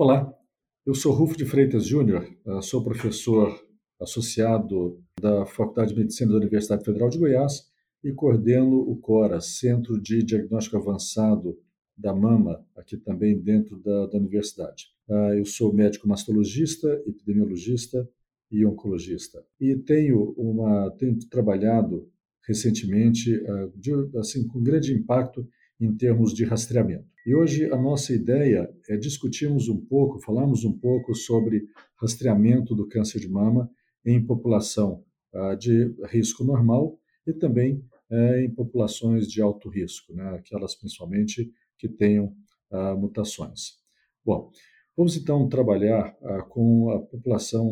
Olá, eu sou Rufo de Freitas Júnior, eh, sou professor associado da Faculdade de Medicina da Universidade Federal de Goiás e coordeno o CORA, Centro de Diagnóstico Avançado da Mama, aqui também dentro da, da universidade. Ah, eu sou médico mastologista, epidemiologista e oncologista. E tenho, uma, tenho trabalhado recentemente ah, assim, com grande impacto em termos de rastreamento. E hoje a nossa ideia é discutirmos um pouco, falarmos um pouco sobre rastreamento do câncer de mama em população uh, de risco normal e também uh, em populações de alto risco, né, aquelas principalmente que tenham uh, mutações. Bom, vamos então trabalhar ah, com a população,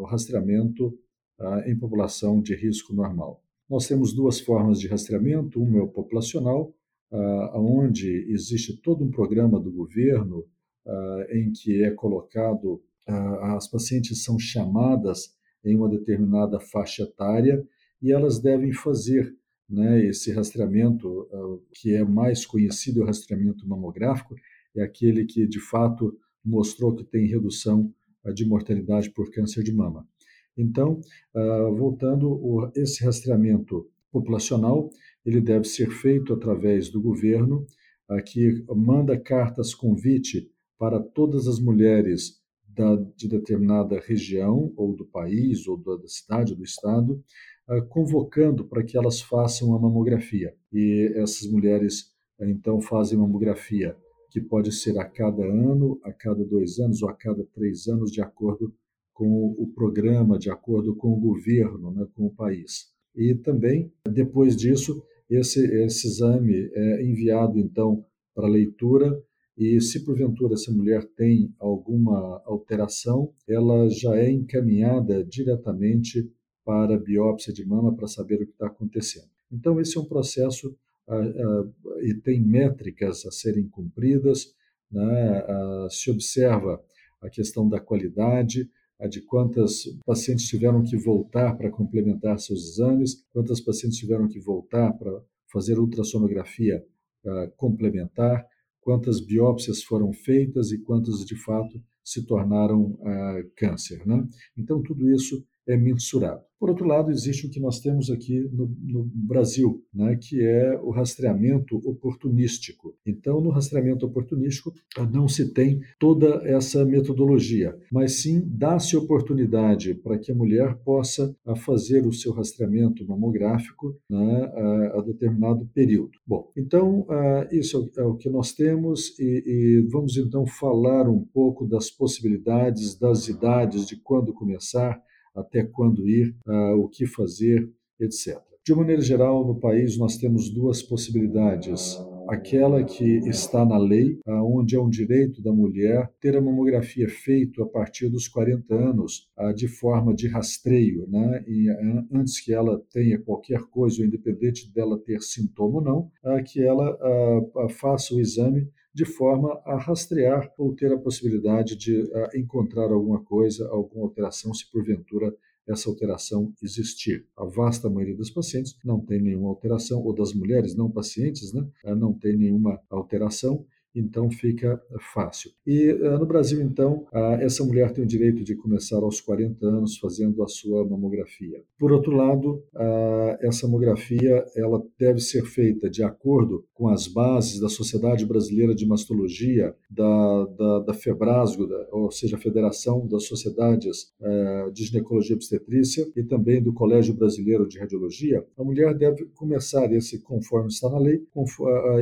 o rastreamento em população de risco normal. Nós temos duas formas de rastreamento, uma é o populacional, uh, onde existe todo um programa do governo uh, em que é colocado, uh, as pacientes são chamadas em uma determinada faixa etária e elas devem fazer né, esse rastreamento, que é mais conhecido, o rastreamento mamográfico, é aquele que de fato mostrou que tem redução de mortalidade por câncer de mama. Então, voltando, esse rastreamento populacional ele deve ser feito através do governo, que manda cartas convite para todas as mulheres da, de determinada região, ou do país, ou da cidade, do estado, convocando para que elas façam a mamografia. E essas mulheres, então, fazem mamografia, que pode ser a cada ano, a cada dois anos ou a cada três anos, de acordo com o programa, de acordo com o governo, né, com o país. E também, depois disso, esse, esse exame é enviado, então, para leitura e, se porventura essa mulher tem alguma alteração, ela já é encaminhada diretamente para a biópsia de mama para saber o que está acontecendo. Então, esse é um processo e tem métricas a serem cumpridas, né? ah, se observa a questão da qualidade, a de quantas pacientes tiveram que voltar para complementar seus exames, quantas pacientes tiveram que voltar para fazer ultrassonografia uh, complementar, quantas biópsias foram feitas e quantas de fato se tornaram uh, câncer. Né? Então, tudo isso é mensurado. Por outro lado, existe o que nós temos aqui no, no, Brasil, né, que é o rastreamento oportunístico. Então, no rastreamento oportunístico, não se tem toda essa metodologia, mas sim dá-se oportunidade para que a mulher possa fazer o seu rastreamento mamográfico né, a, a, determinado período. Bom, então, isso é o que nós temos e, e vamos então falar um pouco das possibilidades, das idades, de quando começar até quando ir, uh, o que fazer, etc. De maneira geral, no país nós temos duas possibilidades. Aquela que está na lei, onde é um direito da mulher ter a mamografia feita a partir dos 40 anos, de forma de rastreio, né? e antes que ela tenha qualquer coisa, independente dela ter sintoma ou não, que ela faça o exame de forma a rastrear ou ter a possibilidade de uh, encontrar alguma coisa, alguma alteração, se porventura essa alteração existir. A vasta maioria dos pacientes não tem nenhuma alteração, ou das mulheres não pacientes, né, ah, não tem nenhuma alteração, então fica fácil. E uh, no Brasil, então, essa mulher tem o direito de começar aos 40 anos fazendo a sua mamografia. Por outro lado, essa mamografia ela deve ser feita de acordo com as bases da Sociedade Brasileira de Mastologia, da, da, da FEBRASGO, ou seja, a Federação das Sociedades eh, de Ginecologia e Obstetrícia, e também do Colégio Brasileiro de Radiologia. A mulher deve começar esse, conforme está na lei,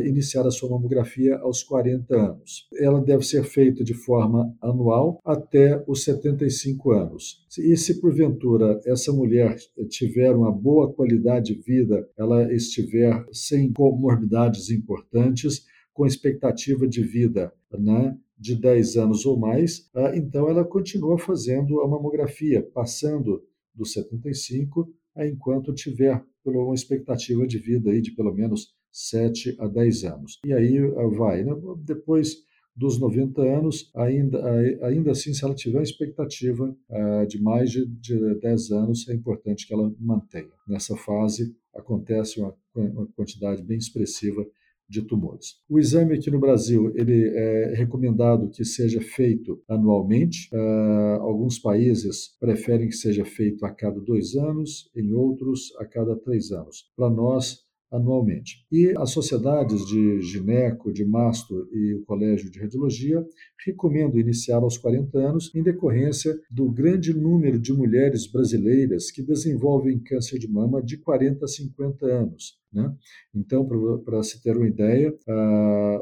iniciar a sua mamografia aos 40 40 anos. Ela deve ser feita de forma anual até os 75 anos. E se porventura essa mulher tiver uma boa qualidade de vida, ela estiver sem comorbidades importantes, com expectativa de vida né, de 10 anos ou mais, ah, então ela continua fazendo a mamografia, passando dos 75 enquanto tiver uma expectativa de vida aí de pelo menos 7 a 10 anos. E aí ah, vai, né? depois dos 90 anos, ainda, ainda assim, se ela tiver expectativa uh, de mais de, de 10 anos, é importante que ela mantenha. Nessa fase, acontece uma, uma quantidade bem expressiva de tumores. O exame aqui no Brasil ele é recomendado que seja feito anualmente. Uh, alguns países preferem que seja feito a cada dois anos, em outros a cada três anos. Para nós anualmente. E as sociedades de gineco, de masto e o Colégio de Radiologia recomendam iniciar aos 40 anos em decorrência do grande número de mulheres brasileiras que desenvolvem câncer de mama de 40 a 50 anos. Né? Então, para se ter uma ideia, a,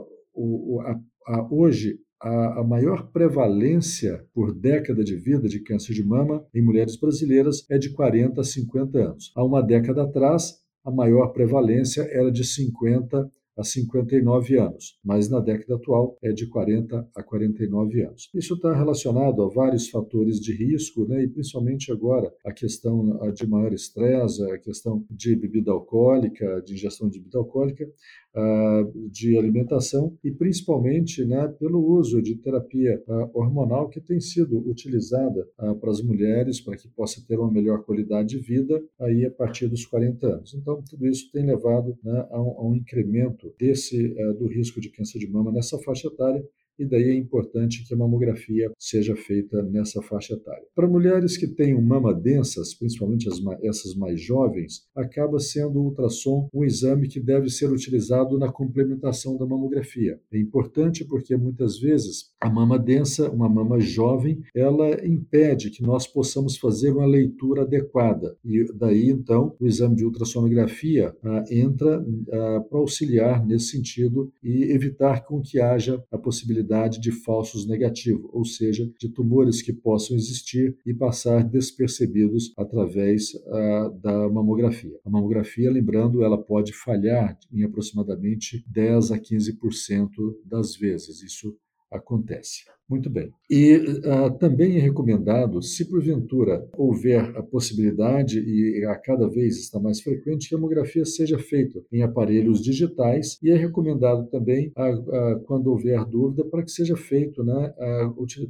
a, a, hoje a, maior prevalência por década de vida de câncer de mama em mulheres brasileiras é de 40 a 50 anos. Há uma década atrás, a maior prevalência era de 50 a 59 anos, mas na década atual é de 40 a 49 anos. Isso está relacionado a vários fatores de risco, né, e principalmente agora a questão de maior estresse, a questão de bebida alcoólica, de ingestão de bebida alcoólica, de alimentação e principalmente né, pelo uso de terapia uh, hormonal que tem sido utilizada uh, para as mulheres para que possa ter uma melhor qualidade de vida aí a partir dos 40 anos. Então, tudo isso tem levado né, a, um, a, um, incremento desse eh, do risco de câncer de mama nessa faixa etária e daí é importante que a mamografia seja feita nessa faixa etária. Para mulheres que têm mama densas, principalmente as, essas mais jovens, acaba sendo o ultrassom um exame que deve ser utilizado na complementação da mamografia. É importante porque muitas vezes a mama densa, uma mama jovem, ela impede que nós possamos fazer uma leitura adequada. E daí então o exame de ultrassonografia ah, entra ah, para auxiliar nesse sentido e evitar com que haja a possibilidade possibilidade de falsos negativos, ou seja, de tumores que possam existir e passar despercebidos através uh, da mamografia. A mamografia, lembrando, ela pode falhar em aproximadamente 10 a 15% das vezes. Isso acontece. Muito bem. E uh, também é recomendado, se porventura houver a possibilidade, e a cada vez está mais frequente, que a mamografia seja feita em aparelhos digitais, e é recomendado também, uh, uh, quando houver dúvida, para que seja feito né,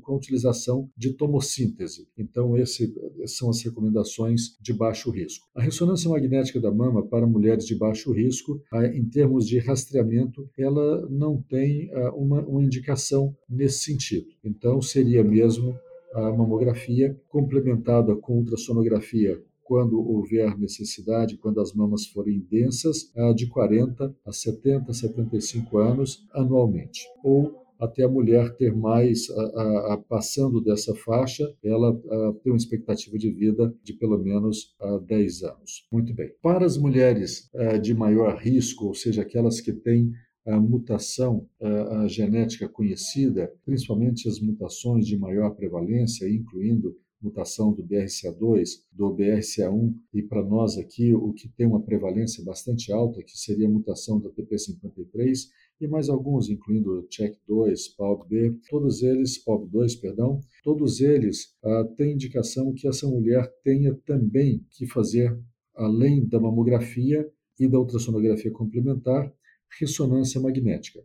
com a utilização de tomossíntese. Então, essas são as recomendações de baixo risco. A ressonância magnética da mama para mulheres de baixo risco, em termos de rastreamento, ela não tem uma, uma indicação nesse sentido. Então, seria mesmo a mamografia complementada com ultrassonografia quando houver necessidade, quando as mamas forem densas, de 40 a 70, 75 anos anualmente. Ou até a mulher ter mais, a, a, a, passando dessa faixa, ela a, tem uma expectativa de vida de pelo menos 10 anos. Muito bem. Para as mulheres de maior risco, ou seja, aquelas que têm a mutação a genética conhecida, principalmente as mutações de maior prevalência, incluindo mutação do BRCA2, do BRCA1 e para nós aqui o que tem uma prevalência bastante alta, que seria a mutação da TP53 e mais alguns, incluindo o CHEK2, PALB, todos eles, PALB2, perdão, todos eles ah, têm indicação que essa mulher tenha também que fazer, além da mamografia e da ultrassonografia complementar, ressonância magnética.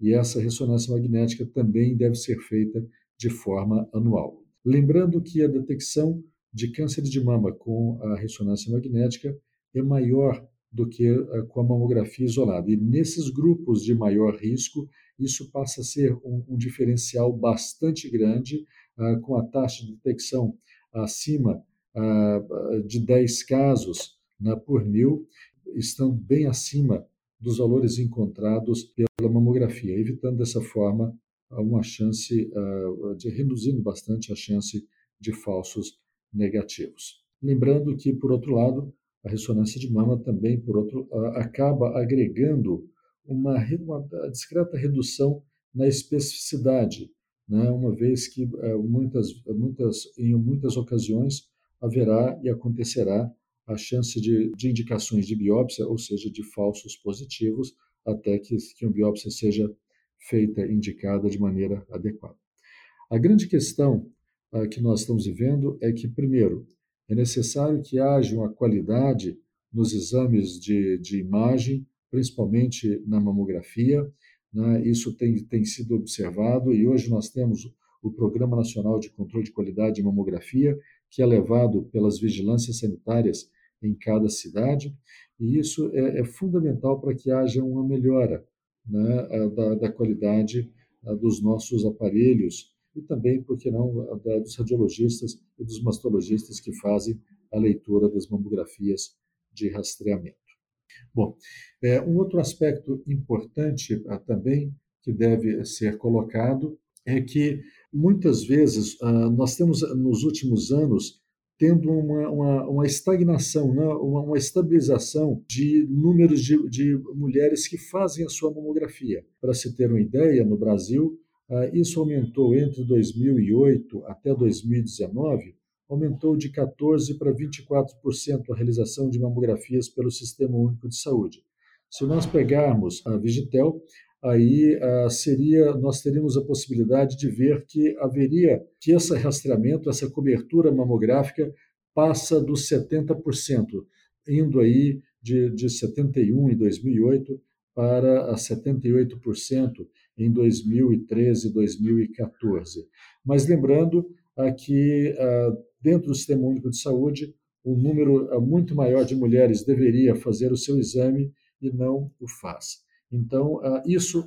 E essa ressonância magnética também deve ser feita de forma anual. Lembrando que a detecção de câncer de mama com a ressonância magnética é maior do que com a mamografia isolada. E nesses grupos de maior risco, isso passa a ser um, um diferencial bastante grande, uh, com a taxa de detecção acima uh, de 10 casos né, por mil, estão bem acima dos valores encontrados pela mamografia, evitando dessa forma uma chance uh, de reduzindo bastante a chance de falsos negativos. Lembrando que, por outro lado, a ressonância de mama também, por outro, uh, acaba agregando uma, uma, discreta redução na especificidade, né? uma vez que uh, muitas, muitas, em muitas ocasiões haverá e acontecerá a chance de, de indicações de biópsia, ou seja, de falsos positivos, até que, que a biópsia seja feita, indicada de maneira adequada. A grande questão uh, que nós estamos vivendo é que, primeiro, é necessário que haja uma qualidade nos exames de, de imagem, principalmente na mamografia. Né? Isso tem, tem sido observado e hoje nós temos o Programa Nacional de Controle de Qualidade de Mamografia, que é levado pelas vigilâncias sanitárias em cada cidade, e isso é, é fundamental para que haja uma melhora né, da, da, qualidade dos nossos aparelhos e também, por que não, dos radiologistas e dos mastologistas que fazem a leitura das mamografias de rastreamento. Bom, é, um outro aspecto importante ah, também que deve ser colocado é que muitas vezes ah, nós temos nos últimos anos tendo uma, uma, uma estagnação, né? uma, uma, estabilização de números de, de, mulheres que fazem a sua mamografia. Para se ter uma ideia, no Brasil, ah, isso aumentou entre 2008 até 2019 aumentou de 14% para 24% a realização de mamografias pelo Sistema Único de Saúde. Se nós pegarmos a Vigitel, aí ah, seria nós teríamos a possibilidade de ver que haveria que esse rastreamento, essa cobertura mamográfica passa dos 70%, indo aí de, de 71 em 2008 para 78% em 2013 e 2014. Mas lembrando que ah, dentro do Sistema Único de Saúde, um número ah, muito maior de mulheres deveria fazer o seu exame e não o faz. Então, ah, isso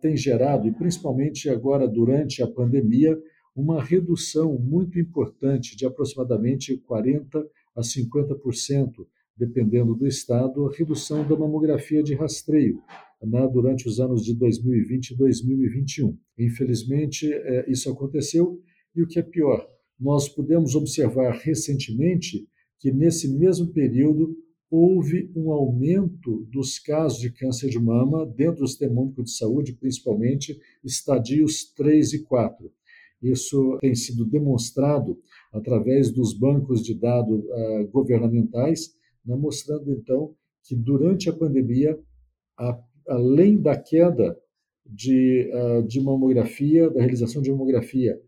tem gerado, e principalmente agora durante a pandemia, uma redução muito importante de aproximadamente 40% a 50%, dependendo do estado, a redução da mamografia de rastreio né, durante os anos de 2020 e 2021. Infelizmente, é, isso aconteceu e o que é pior, nós pudemos observar recentemente que nesse mesmo período houve um aumento dos casos de câncer de mama dentro do sistema único de saúde, principalmente estadios 3 e 4. Isso tem sido demonstrado através dos bancos de dados uh, governamentais, né, mostrando então que durante a pandemia, a, além da queda de, uh, de mamografia, da realização de mamografia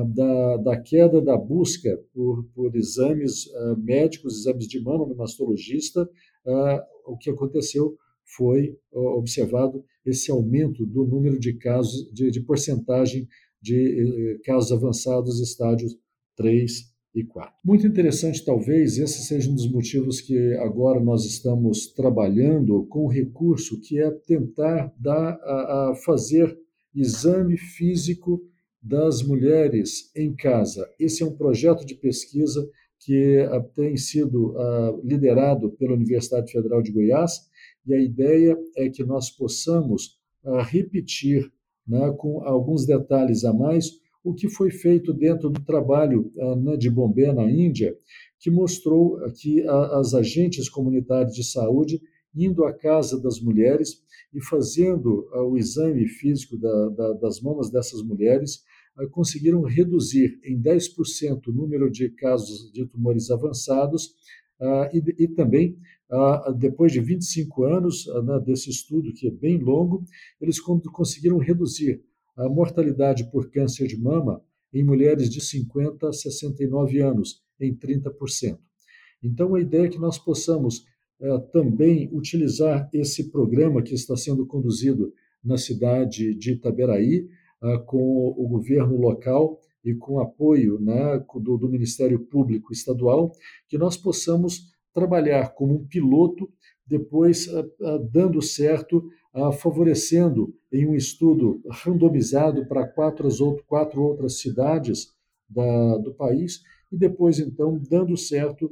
da, da queda da busca por, por exames uh, médicos, exames de mama no mastologista, uh, o que aconteceu foi uh, observado esse aumento do número de casos, de, de porcentagem de casos avançados, estádios 3 e 4. Muito interessante, talvez, esse seja um dos motivos que agora nós estamos trabalhando com o recurso que é tentar dar, a, a fazer exame físico das mulheres em casa. Esse é um projeto de pesquisa que ah, tem sido uh, liderado pela Universidade Federal de Goiás e a ideia é que nós possamos uh, repetir, né, com alguns detalhes a mais, o que foi feito dentro do trabalho né, de Bombay na Índia, que mostrou que as agentes comunitárias de saúde indo à casa das mulheres e fazendo o exame físico da, da, das mamas dessas mulheres, conseguiram reduzir em 10% o número de casos de tumores avançados ah, e, e também, ah, depois de 25 anos ah, né, desse estudo, que é bem longo, eles conseguiram reduzir a mortalidade por câncer de mama em mulheres de 50 a 69 anos em 30%. Então, a ideia é que nós possamos também utilizar esse programa que está sendo conduzido na cidade de Itaberaí, com o governo local e com apoio né, do, do Ministério Público Estadual, que nós possamos trabalhar como um piloto, depois ah, ah, dando certo, favorecendo em um estudo randomizado para quatro, quatro outras cidades da, do país, e depois, então, dando certo,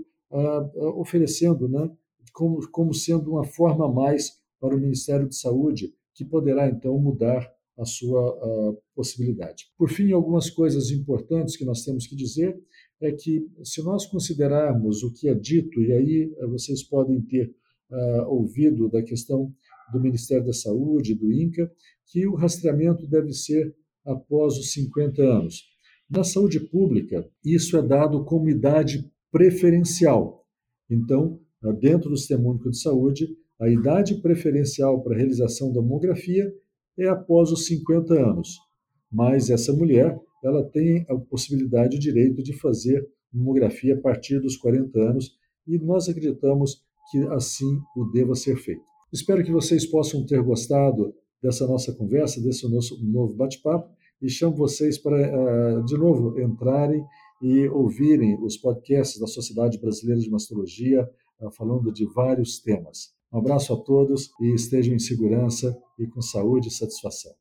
oferecendo né, como, como sendo uma forma a mais para o Ministério de Saúde, que poderá, então, mudar a sua possibilidade. Por fim, algumas coisas importantes que nós temos que dizer é que, se nós considerarmos o que é dito, e aí uh, vocês podem ter uh, ouvido da questão do Ministério da Saúde, do INCA, que o rastreamento deve ser após os 50 anos. Na saúde pública, isso é dado como idade preferencial. Então, dentro do Sistema Único de Saúde, a idade preferencial para a realização da mamografia é após os 50 anos. Mas essa mulher, ela tem a possibilidade, o direito de fazer mamografia a partir dos 40 anos e nós acreditamos que assim o deva ser feito. Espero que vocês possam ter gostado dessa nossa conversa, desse nosso novo bate-papo e chamo vocês para, eh, de novo, entrarem e ouvirem os podcasts da Sociedade Brasileira de Mastologia, eh, falando de vários temas. Um abraço a todos e estejam em segurança e com saúde e satisfação.